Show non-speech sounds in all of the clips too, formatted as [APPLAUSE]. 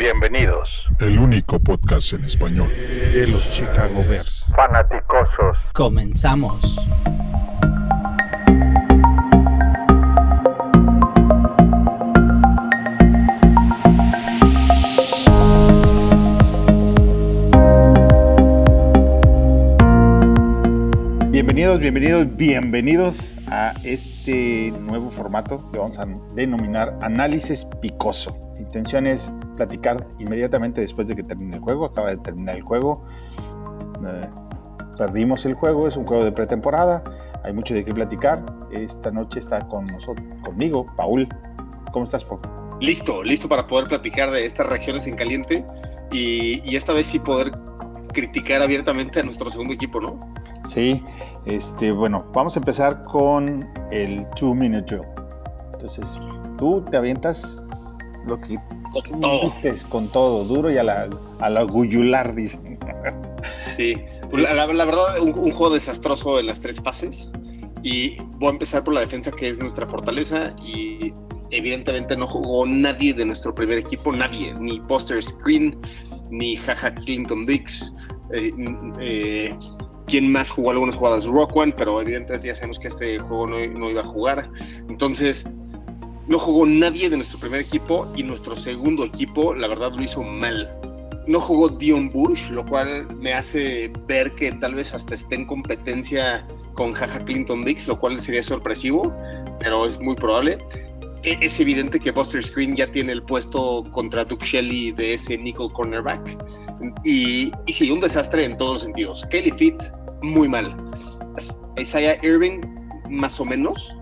Bienvenidos. El único podcast en español de los Chicago Bears. Fanaticosos. Comenzamos. Bienvenidos, bienvenidos, bienvenidos a este nuevo formato que vamos a denominar Análisis Picoso. La intención es platicar inmediatamente después de que termine el juego. Acaba de terminar el juego. Eh, perdimos el juego, es un juego de pretemporada. Hay mucho de qué platicar. Esta noche está con nosotros, conmigo, Paul. ¿Cómo estás, Paul? Listo, listo para poder platicar de estas reacciones en caliente y, y esta vez sí poder criticar abiertamente a nuestro segundo equipo, ¿no? Sí, este, bueno, vamos a empezar con el two minute drill. Entonces, tú te avientas lo que Con todo. vistes con todo, duro y a la, a la guyular, dicen. Sí, Pues la, la- la verdad, un, un juego desastroso en las tres fases. Y voy a empezar por la defensa, que es nuestra fortaleza. Y evidentemente no jugó nadie de nuestro primer equipo, nadie. Ni Poster Screen, ni Jaja Clinton Dix. Eh, eh, ¿Quién más jugó algunas jugadas? Rock One, pero evidentemente ya sabemos que este juego no, no iba a jugar. Entonces, no jugó nadie de nuestro primer equipo y nuestro segundo equipo, la verdad, lo hizo mal. No jugó Dion Bush, lo cual me hace ver que tal vez hasta esté en competencia con Jaja Clinton Dix, lo cual sería sorpresivo, pero es muy probable. E- Es evidente que Buster Screen ya tiene el puesto contra Duke Shelley de ese nickel cornerback. Y, y sí, un desastre en todos los sentidos. Kelly Fitz, muy mal. Isaiah Irving, más o menos.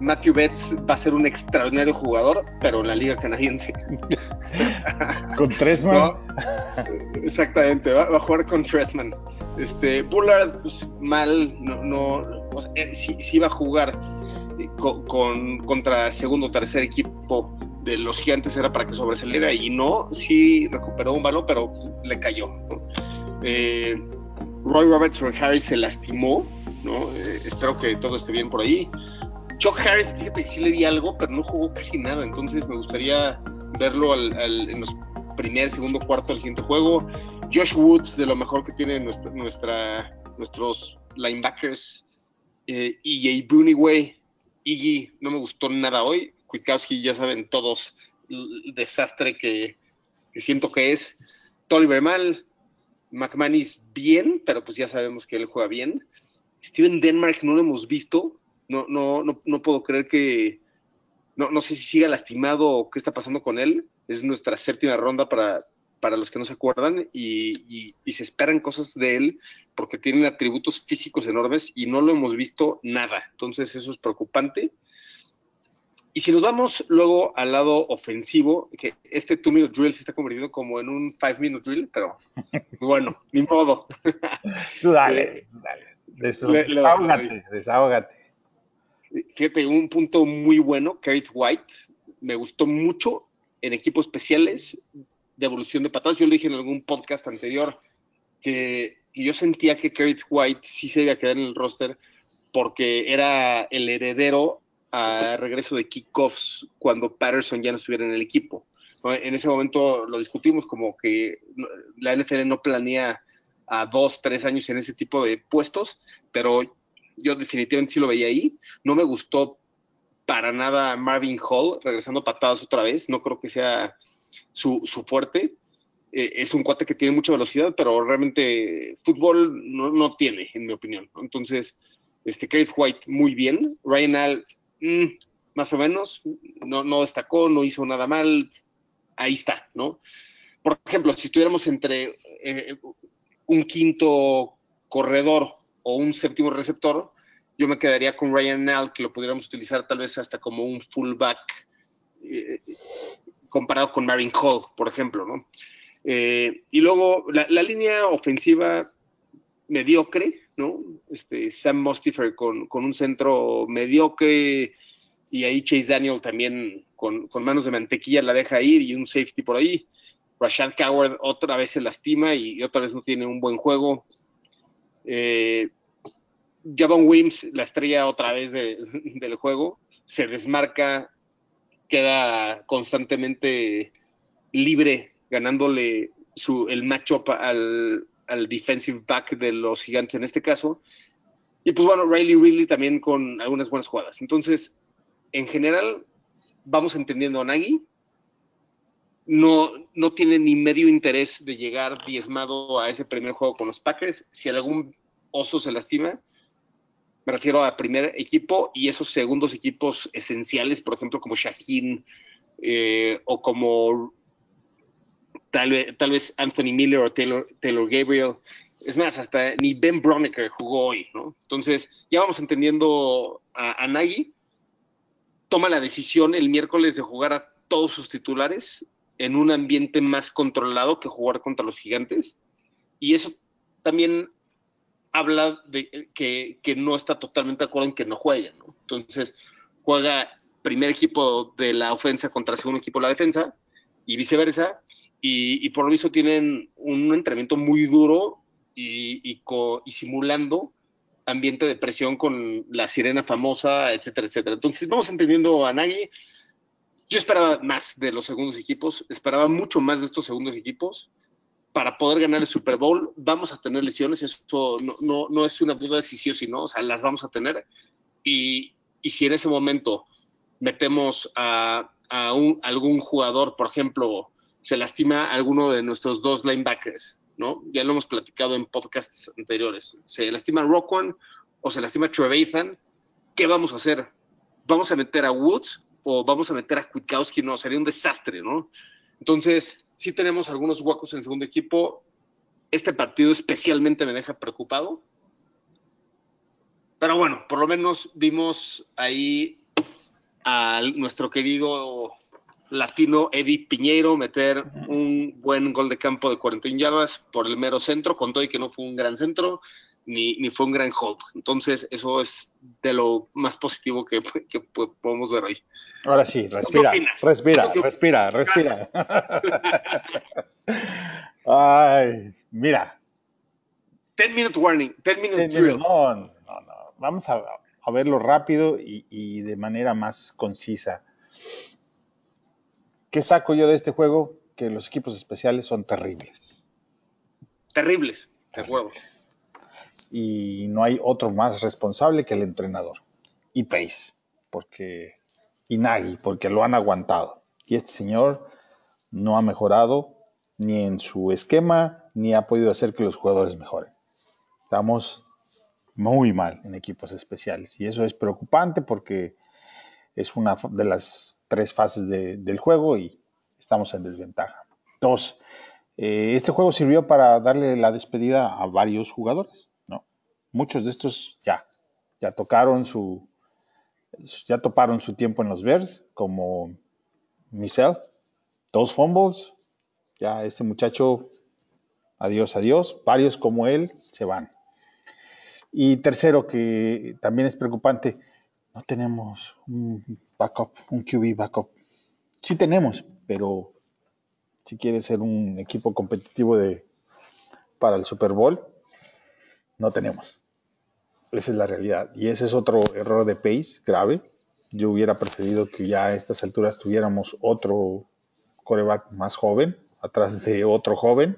Matthew Betts va a ser un extraordinario jugador, pero en la liga canadiense. [LAUGHS] Con tres man. No, exactamente, va, va a jugar con Tressman. Este, Bullard, pues, mal, no, no, o sea, eh, sí, sí va a jugar eh, co- con, contra segundo o tercer equipo de los gigantes, era para que sobresaliera y no, sí recuperó un balón, pero le cayó. ¿no? Eh, Roy Robertson Harris se lastimó, ¿no? Eh, espero que todo esté bien por ahí. Chuck Harris, fíjate que sí le di algo, pero no jugó casi nada, entonces me gustaría verlo al- al- en los primer, segundo, cuarto del siguiente juego. Josh Woods, de lo mejor que tiene nuestra, nuestros linebackers. Eh, EJ Booney, Iggy, no me gustó nada hoy. Kwiatkowski, ya saben todos el desastre que, que siento que es. Tolliver mal. McManus bien, pero pues ya sabemos que él juega bien. Steven Denmark no lo hemos visto. No, no, no, no puedo creer que, no, no sé si siga lastimado o qué está pasando con él. Es nuestra séptima ronda para, para los que no se acuerdan y, y- y se esperan cosas de él porque tiene atributos físicos enormes y no lo hemos visto nada. Entonces eso es preocupante. Y si nos vamos luego al lado ofensivo, que este two minute drill se está convirtiendo como en un five minute drill, pero [LAUGHS] bueno, ni modo. Tú dale, tú dale. Desu- Le- le- desahógate, desahógate. Fíjate, un punto muy bueno, Kerith White, me gustó mucho en equipos especiales de evolución de patadas. Yo lo dije en algún podcast anterior que, que yo sentía que Kerith White sí se iba a quedar en el roster porque era el heredero a regreso de kickoffs cuando Patterson ya no estuviera en el equipo. En ese momento lo discutimos como que la NFL no planea a dos, tres años en ese tipo de puestos, pero yo definitivamente sí lo veía ahí. No me gustó para nada Marvin Hall regresando patadas otra vez. No creo que sea su, su fuerte. Eh, es un cuate que tiene mucha velocidad, pero realmente fútbol no, no tiene, en mi opinión. Entonces, este Keith White muy bien. Ryan Al, mm, más o menos, no, no destacó, no hizo nada mal. Ahí está, ¿no? Por ejemplo, si estuviéramos entre eh, un quinto corredor o un séptimo receptor, yo me quedaría con Ryan Nall, que lo pudiéramos utilizar tal vez hasta como un fullback eh, comparado con Marvin Hall, por ejemplo, ¿no? Eh, y luego la, línea ofensiva mediocre, ¿no? Este, Sam Mostifer con, con, un centro mediocre y ahí Chase Daniel también con, manos de mantequilla la deja ir y un safety por ahí. Rashad Coward otra vez se lastima y, otra vez no tiene un buen juego. Eh, Javon Wims, la estrella otra vez de, [LAUGHS] del juego, se desmarca, queda constantemente libre ganándole su, el matchup al, al defensive back de los gigantes en este caso. Y pues bueno, Riley Ridley también con algunas buenas jugadas. Entonces, en general, vamos entendiendo a Nagy. No, no tiene ni medio interés de llegar diezmado a ese primer juego con los Packers. Si algún oso se lastima, me refiero a primer equipo y esos segundos equipos esenciales, por ejemplo, como Shaheen eh, o como tal vez, tal vez Anthony Miller o Taylor, Taylor Gabriel. Es más, hasta ni Ben Broniker jugó hoy, ¿no? Entonces, ya vamos entendiendo a, Nagy. Toma la decisión el miércoles de jugar a todos sus titulares en un ambiente más controlado que jugar contra los gigantes. Y eso también habla de que, que no está totalmente de acuerdo en que no jueguen, ¿no? Entonces, juega primer equipo de la ofensa contra segundo equipo de la defensa y viceversa. Y, y por lo visto tienen un entrenamiento muy duro y, y, co, y, simulando ambiente de presión con la sirena famosa, etcétera, etcétera. Entonces vamos entendiendo a Nagy. Yo esperaba más de los segundos equipos, esperaba mucho más de estos segundos equipos para poder ganar el Super Bowl. Vamos a tener lesiones, eso no, no, no es una duda de si sí o si no, o sea, las vamos a tener. Y, y si en ese momento metemos a, a un, algún jugador, por ejemplo, se lastima alguno de nuestros dos linebackers, ¿no? Ya lo hemos platicado en podcasts anteriores. Se lastima Roquan o se lastima Trevathan, ¿qué vamos a hacer? ¿Vamos a meter a Woods o vamos a meter a Kwiatkowski? No, sería un desastre, ¿no? Entonces, sí tenemos algunos huecos en segundo equipo. Este partido especialmente me deja preocupado. Pero bueno, por lo menos vimos ahí a nuestro querido latino Eddie Piñeiro meter un buen gol de campo de 41 yardas por el mero centro, con todo y que no fue un gran centro ni, ni fue un gran hold. Entonces, eso es de lo más positivo que, que podemos ver ahí. Ahora sí, respira, respira, respira, [LAUGHS] respira. Ay, mira. 10 minute warning, 10 minute Ten drill. No, no, no. Vamos a, a verlo rápido y, y de manera más concisa. ¿Qué saco yo de este juego? Que los equipos especiales son terribles. Terribles, de. Y no hay otro más responsable que el entrenador. Y Pace, porque. Y Nagy, porque lo han aguantado. Y este señor no ha mejorado ni en su esquema, ni ha podido hacer que los jugadores mejoren. Estamos muy mal en equipos especiales. Y eso es preocupante porque es una de las tres fases de, del juego y estamos en desventaja. Dos, eh, este juego sirvió para darle la despedida a varios jugadores, ¿no? Muchos de estos ya, ya tocaron su, ya toparon su tiempo en los Bears, como Michel, dos fumbles, ya ese muchacho, adiós, adiós, varios como él se van. Y tercero, que también es preocupante, no tenemos un backup, un QB backup. Sí tenemos, pero si quieres ser un equipo competitivo de, para el Super Bowl, no tenemos. Esa es la realidad. Y ese es otro error de Pace grave. Yo hubiera preferido que ya a estas alturas tuviéramos otro coreback más joven, atrás de otro joven,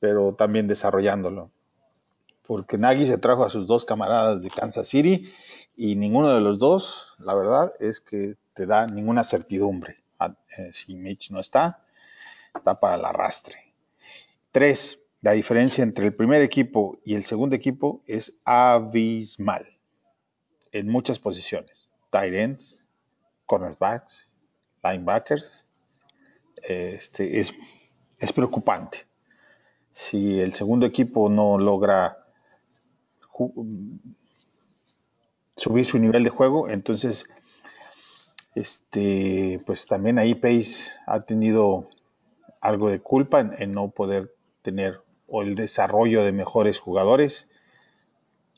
pero también desarrollándolo. Porque Nagy se trajo a sus dos camaradas de Kansas City y ninguno de los dos, la verdad, es que te da ninguna certidumbre. Si Mitch no está, está para el arrastre. Tres, la diferencia entre el primer equipo y el segundo equipo es abismal en muchas posiciones. Tight ends, cornerbacks, linebackers. Este, es, es preocupante. Si el segundo equipo no logra subir su nivel de juego, entonces este, pues también ahí Pace ha tenido algo de culpa en, no poder tener o el desarrollo de mejores jugadores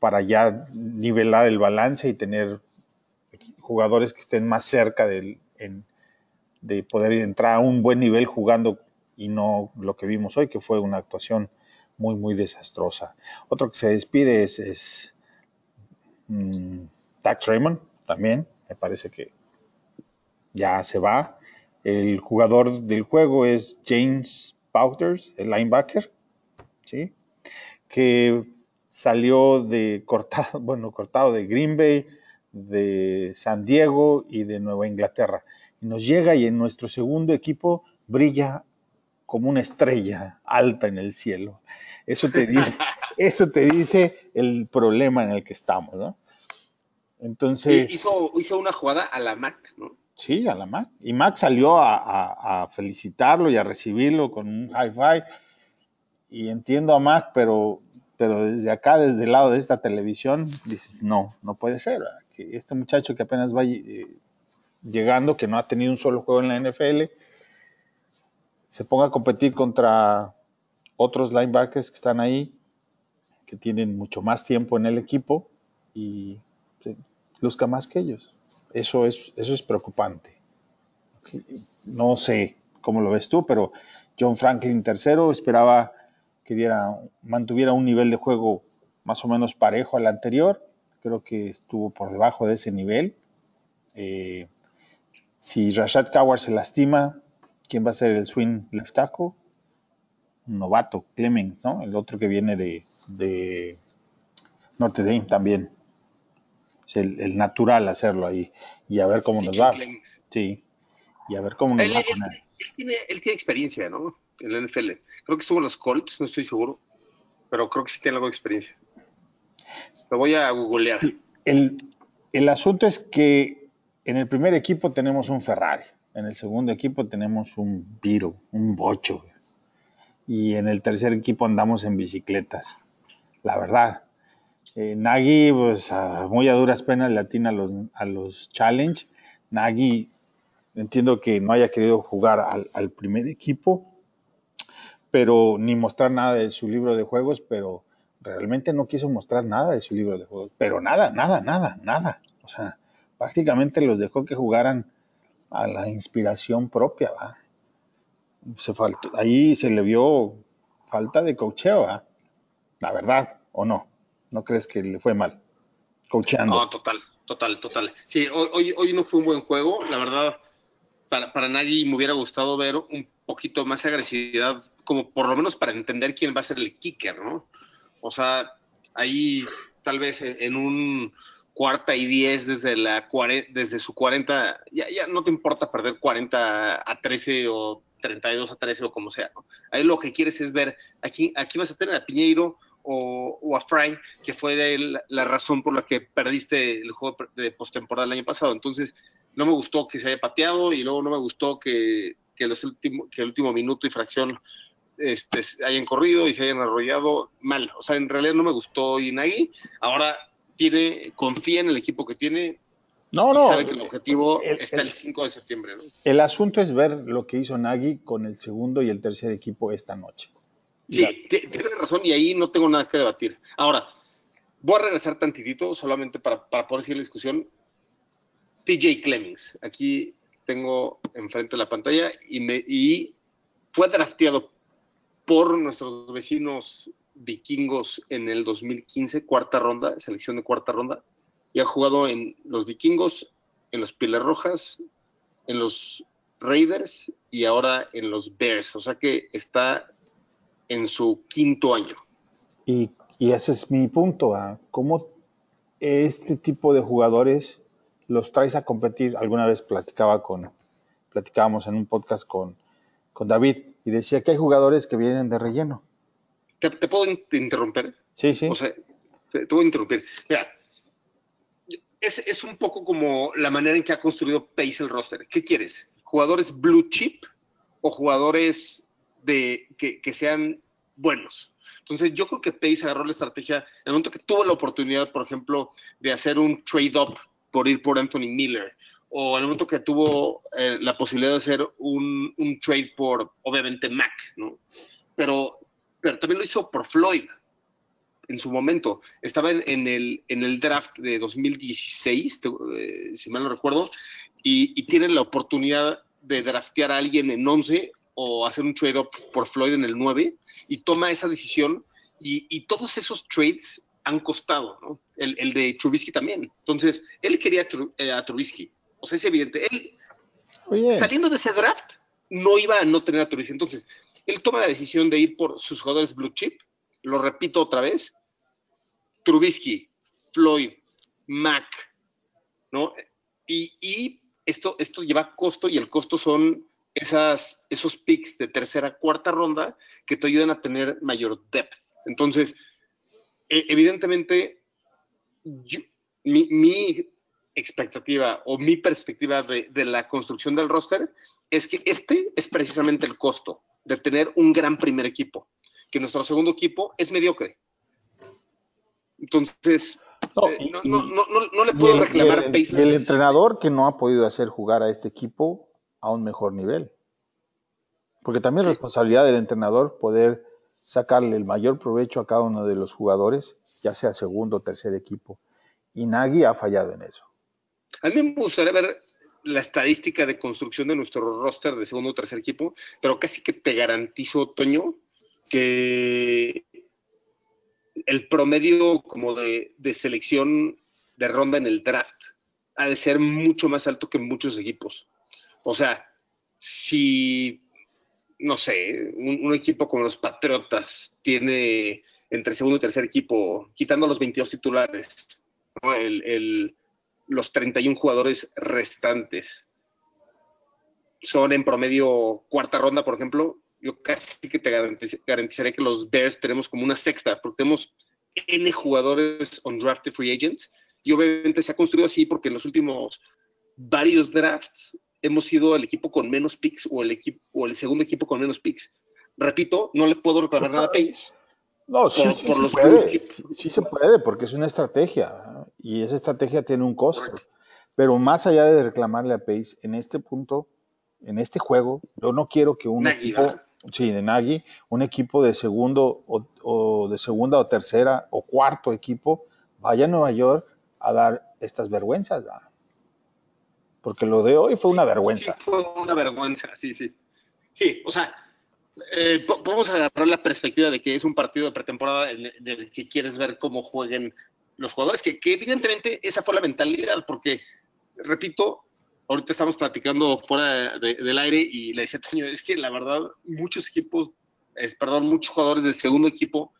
para ya nivelar el balance y tener jugadores que estén más cerca del, en, de poder entrar a un buen nivel jugando y no lo que vimos hoy, que fue una actuación muy, muy desastrosa. Otro que se despide es, es mmm, Dax Raymond, también, me parece que ya se va. El jugador del juego es James Powders, el linebacker, ¿sí? que salió de [LAUGHS] cortado, bueno, cortado de Green Bay, de San Diego y de Nueva Inglaterra. Y nos llega y en nuestro segundo equipo brilla como una estrella alta en el cielo. Eso te dice, [LAUGHS] eso te dice el problema en el que estamos, ¿no? Entonces. Hizo, hizo una jugada a la Mac, ¿no? Sí, a la Mac. Y Mac salió a, a, a felicitarlo y a recibirlo con un high five. Y entiendo a Mac, pero, pero desde acá, desde el lado de esta televisión, dices, no, no puede ser. ¿verdad? Que este muchacho que apenas va eh, llegando, que no ha tenido un solo juego en la NFL, se ponga a competir contra otros linebackers que están ahí, que tienen mucho más tiempo en el equipo y luzca más que ellos. Eso es, eso es preocupante. No sé cómo lo ves tú, pero John Franklin tercero esperaba que diera, mantuviera un nivel de juego más o menos parejo al anterior. Creo que estuvo por debajo de ese nivel. Eh, si Rashad Coward se lastima, ¿quién va a ser el swing left tackle? Un novato, Clemens, ¿no? El otro que viene de, de Notre Dame también. Es el, el, natural hacerlo ahí. Y a ver cómo sí, nos va. Clemens. Sí. Y a ver cómo nos él, va. Él, él, tiene, él, tiene, experiencia, ¿no? En la NFL. Creo que estuvo en los Colts, no estoy seguro. Pero creo que sí tiene algo de experiencia. Lo voy a googlear. Sí. El, el asunto es que en el primer equipo tenemos un Ferrari. En el segundo equipo tenemos un Viro, un Bocho. Y en el tercer equipo andamos en bicicletas. La verdad. Eh, Nagy, pues a muy a duras penas le atina a los, a los challenge. Nagy, entiendo que no haya querido jugar al, al, primer equipo, pero ni mostrar nada de su libro de juegos, pero realmente no quiso mostrar nada de su libro de juegos. Pero nada, nada, nada, nada. O sea, prácticamente los dejó que jugaran a la inspiración propia. ¿va? Se faltó, ahí se le vio falta de cocheo, ¿va? la verdad, ¿o no? ¿No crees que le fue mal? Cocheando. No, total, total, total. Sí, hoy, hoy no fue un buen juego. La verdad, para, para nadie me hubiera gustado ver un poquito más agresividad, como por lo menos para entender quién va a ser el kicker, ¿no? O sea, ahí tal vez en, en un cuarta y diez desde, la, desde su 40, ya, ya no te importa perder 40 a 13 o 32 a 13 o como sea, ¿no? Ahí lo que quieres es ver, aquí, aquí vas a tener a Piñeiro, o, a Fry, que fue de la, razón por la que perdiste el juego de postemporada el año pasado. Entonces, no me gustó que se haya pateado y luego no me gustó que, que, los último, que el último minuto y fracción este, hayan corrido y se hayan arrollado mal. O sea, en realidad no me gustó Inagi. Ahora tiene, confía en el equipo que tiene. No, no. Sabe que el objetivo el, está el 5 de septiembre. ¿no? El asunto es ver lo que hizo Nagy con el segundo y el tercer equipo esta noche. Sí, tiene razón y ahí no tengo nada que debatir. Ahora, voy a regresar tantitito solamente para, para poder seguir la discusión. TJ Clemmings, aquí tengo enfrente de la pantalla y, me, y fue drafteado por nuestros vecinos vikingos en el 2015, cuarta ronda, selección de cuarta ronda, y ha jugado en los vikingos, en los Pieles Rojas, en los Raiders y ahora en los Bears. O sea que está en su quinto año. Y, y ese es mi punto, ¿eh? ¿cómo este tipo de jugadores los traes a competir? Alguna vez platicaba con, platicábamos en un podcast con, con David y decía que hay jugadores que vienen de relleno. ¿Te, te puedo interrumpir? Sí, sí. O sea, te, te voy a interrumpir. Mira, es, es, un poco como la manera en que ha construido Pace el roster. ¿Qué quieres? ¿Jugadores blue chip o jugadores de, que, que, sean buenos. Entonces, yo creo que Pace agarró la estrategia en el momento que tuvo la oportunidad, por ejemplo, de hacer un trade-up por ir por Anthony Miller, o en el momento que tuvo eh, la posibilidad de hacer un, un, trade por, obviamente, Mac, ¿no? Pero, pero también lo hizo por Floyd en su momento. Estaba en, en, el, en el draft de 2016, eh, si mal no recuerdo, y, y tienen la oportunidad de draftear a alguien en 11 o hacer un trade-up por Floyd en el 9 y toma esa decisión y, y todos esos trades han costado, ¿no? El, el, de Trubisky también. Entonces, él quería a, Trubisky. O sea, es evidente. Él, saliendo de ese draft, no iba a no tener a Trubisky. Entonces, él toma la decisión de ir por sus jugadores blue chip. Lo repito otra vez. Trubisky, Floyd, Mac, ¿no? Y, esto, esto lleva costo y el costo son esas, esos picks de tercera, cuarta ronda que te ayudan a tener mayor depth. Entonces, e, evidentemente, mi, expectativa o mi perspectiva de, de, la construcción del roster es que este es precisamente el costo de tener un gran primer equipo, que nuestro segundo equipo es mediocre. Entonces, no, eh, no, le puedo reclamar el, y el entrenador que no ha podido hacer jugar a este equipo a un mejor nivel. Porque también es responsabilidad del entrenador poder sacarle el mayor provecho a cada uno de los jugadores, ya sea segundo o tercer equipo. Y Nagy ha fallado en eso. A mí me gustaría ver la estadística de construcción de nuestro roster de segundo o tercer equipo, pero casi que te garantizo, Toño, que el promedio como de, selección de ronda en el draft ha de ser mucho más alto que muchos equipos. O sea, si, no sé, un, equipo como los Patriotas tiene entre segundo y tercer equipo, quitando los 22 titulares, el, el, los 31 jugadores restantes, son en promedio cuarta ronda, por ejemplo, yo casi que te garantizaré que los Bears tenemos como una sexta, porque tenemos N jugadores on drafted free agents, y obviamente se ha construido así porque en los últimos varios drafts hemos sido el equipo con menos picks o el equipo o el segundo equipo con menos picks. Repito, no le puedo reclamar nada a Pace. No, sí, sí, se puede. sí se puede, porque es una estrategia y esa estrategia tiene un costo. Pero más allá de reclamarle a Pace, en este punto, en este juego, yo no quiero que un equipo, sí, de Nagy, un equipo de segundo o, de segunda o tercera o cuarto equipo vaya a Nueva York a dar estas vergüenzas. Porque lo de hoy fue una vergüenza. Sí, fue una vergüenza, sí, sí. Sí, o sea, eh, podemos agarrar la perspectiva de que es un partido de pretemporada en el que quieres ver cómo jueguen los jugadores, que, que evidentemente esa fue la mentalidad, porque, repito, ahorita estamos platicando fuera del aire y le decía Toño, es que la verdad, muchos equipos, es, perdón, muchos jugadores del segundo equipo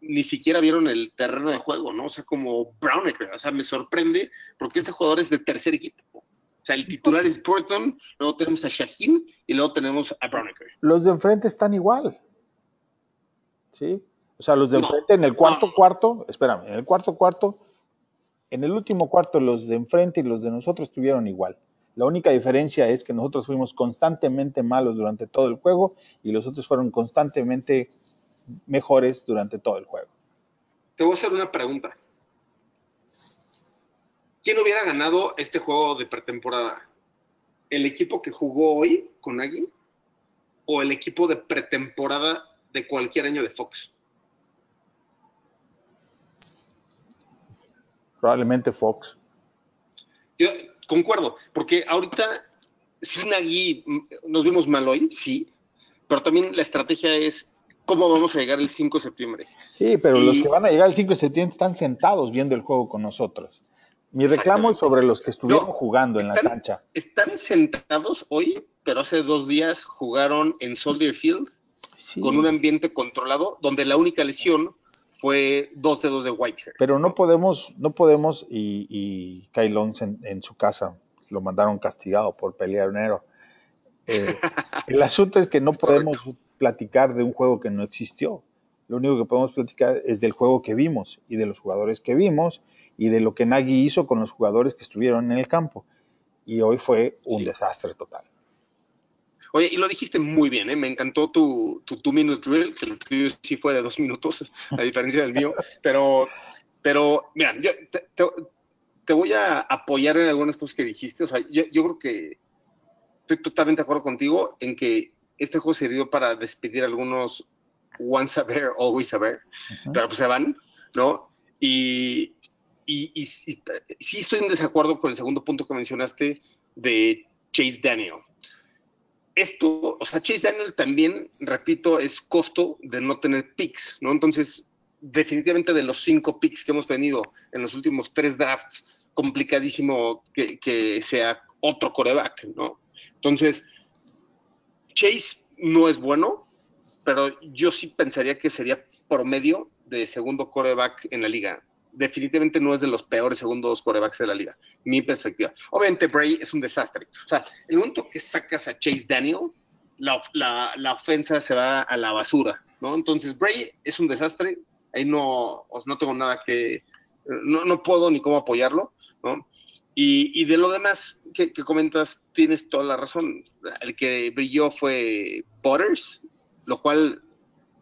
ni siquiera vieron el terreno de juego, ¿no? O sea, como Brownecker, o sea, me sorprende porque este jugador es de tercer equipo. O sea, el titular es Burton, luego tenemos a Shaheen y luego tenemos a Brownecker. Los de enfrente están igual. ¿Sí? O sea, los de enfrente en el cuarto cuarto, espérame, en el cuarto cuarto, en el último cuarto los de enfrente y los de nosotros estuvieron igual. La única diferencia es que nosotros fuimos constantemente malos durante todo el juego y los otros fueron constantemente mejores durante todo el juego. Te voy a hacer una pregunta. ¿Quién hubiera ganado este juego de pretemporada? ¿El equipo que jugó hoy con Agui o el equipo de pretemporada de cualquier año de Fox? Probablemente Fox. Yo, concuerdo, porque ahorita sin Nagui nos vimos mal hoy, sí, pero también la estrategia es cómo vamos a llegar el 5 de septiembre. Sí, pero los que van a llegar el 5 de septiembre están sentados viendo el juego con nosotros. Mi reclamo es sobre los que estuvieron jugando en la cancha. Están sentados hoy, pero hace dos días jugaron en Soldier Field con un ambiente controlado, donde la única lesión fue dos dedos de Whitehair. Pero no podemos, no podemos, y, y Kylon en, su casa lo mandaron castigado por pelear enero. Eh, [LAUGHS] el asunto es que no podemos platicar de un juego que no existió. Lo único que podemos platicar es del juego que vimos y de los jugadores que vimos y de lo que Nagy hizo con los jugadores que estuvieron en el campo. Y hoy fue un desastre total. Oye, y lo dijiste muy bien, ¿eh? me encantó tu, tu two minute drill, que el tuyo sí fue de dos minutos, a diferencia del mío, [LAUGHS] pero, pero mira, yo te, voy a apoyar en algunas cosas que dijiste, o sea, yo, creo que estoy totalmente de acuerdo contigo en que este juego sirvió para despedir a algunos once a bear, always a bear, pero pues se van, ¿no? Y, y, y, sí estoy en desacuerdo con el segundo punto que mencionaste de Chase Daniel esto, o sea, Chase Daniel también, repito, es costo de no tener picks, ¿no? Entonces, definitivamente de los cinco picks que hemos tenido en los últimos tres drafts, complicadísimo que, sea otro coreback, ¿no? Entonces, Chase no es bueno, pero yo sí pensaría que sería promedio de segundo coreback en la liga. Definitivamente no es de los peores segundos corebacks de la liga, mi perspectiva. Obviamente Bray es un desastre. O sea, el momento que sacas a Chase Daniel, la, la, ofensa se va a la basura, ¿no? Entonces Bray es un desastre, ahí no, no tengo nada que, no, no puedo ni cómo apoyarlo, ¿no? Y, de lo demás que, comentas, tienes toda la razón. El que brilló fue Potters, lo cual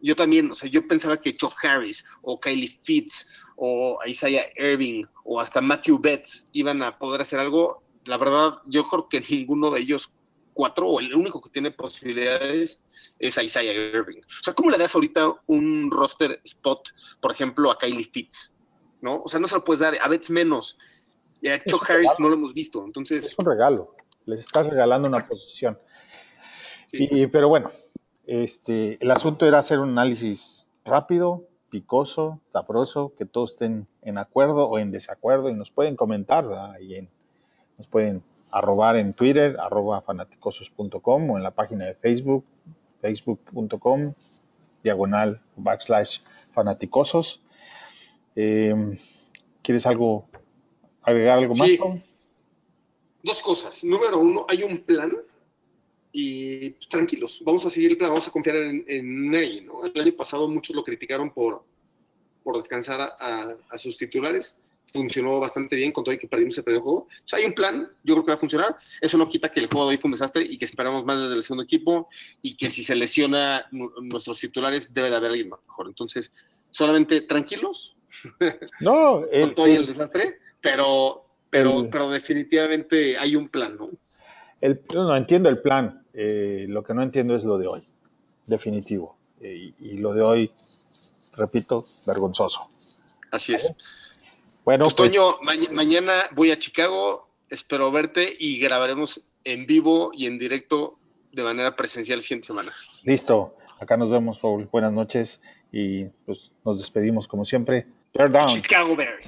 yo también, o sea, yo pensaba que Chuck Harris o Kylie Fitz o Isaiah Irving o hasta Matthew Betts iban a poder hacer algo. La verdad, yo creo que [LAUGHS] ninguno de ellos cuatro, o el único que tiene posibilidades es Isaiah Irving. O sea, ¿cómo le das ahorita un roster spot, por ejemplo, a Kylie Fitz? ¿No? O sea, no se lo puedes dar, a Betts menos. Y a Chuck Harris regalo. no lo hemos visto. Entonces. Es un regalo. Les estás regalando una posición. Sí. Y, pero bueno, este, el asunto era hacer un análisis rápido, picoso, sabroso, que todos estén en acuerdo o en desacuerdo y nos pueden comentar ahí en, nos pueden arrobar en Twitter, arroba fanaticosos.com o en la página de Facebook, facebook.com, diagonal, backslash fanaticosos. Eh, ¿Quieres algo, agregar algo más? Sí. Dos cosas. Número uno, hay un plan y pues, tranquilos, vamos a seguir el plan, vamos a confiar en, en Ney, ¿no? El año pasado muchos lo criticaron por, por descansar a, a, a, sus titulares, funcionó bastante bien con todo y que perdimos el primer juego. O sea, hay un plan, yo creo que va a funcionar, eso no quita que el juego de hoy fue un desastre y que esperamos más desde el segundo equipo y que si se lesiona nuestros titulares debe de haber alguien mejor. Entonces, solamente tranquilos. No, [LAUGHS] el, con todo y el desastre, pero, pero, el, pero definitivamente hay un plan, ¿no? El, no entiendo el plan, eh, lo que no entiendo es lo de hoy, definitivo. Eh, y, y, lo de hoy, repito, vergonzoso. Así es. Bueno, pues, Toño, ma mañana voy a Chicago, espero verte y grabaremos en vivo y en directo de manera presencial el siguiente semana. Listo, acá nos vemos, Paul. Buenas noches y pues nos despedimos como siempre. Bear down. Chicago Bears.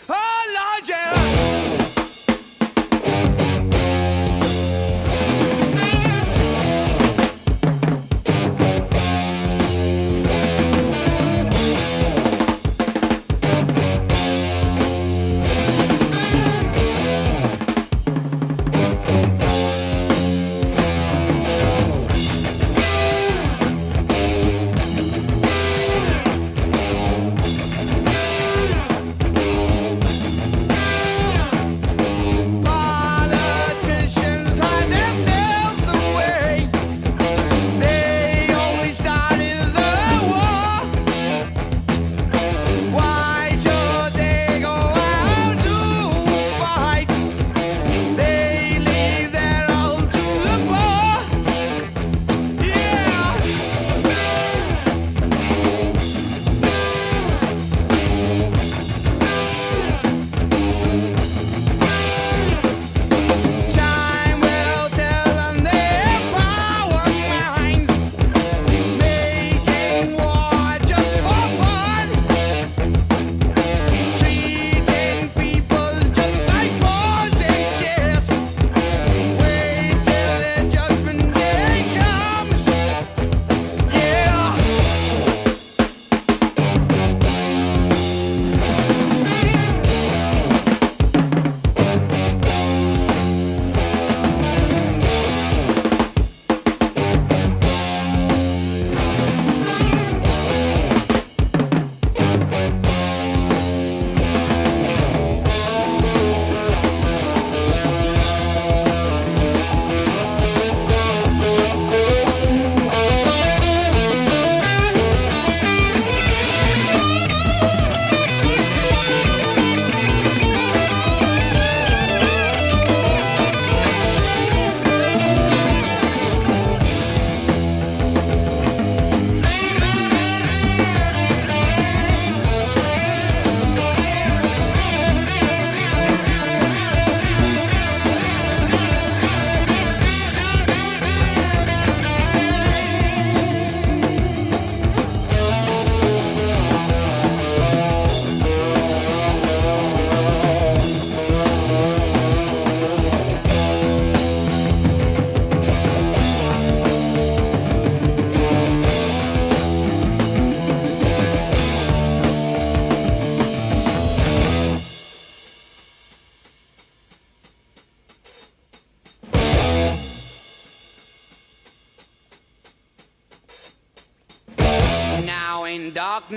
Oh, Lord.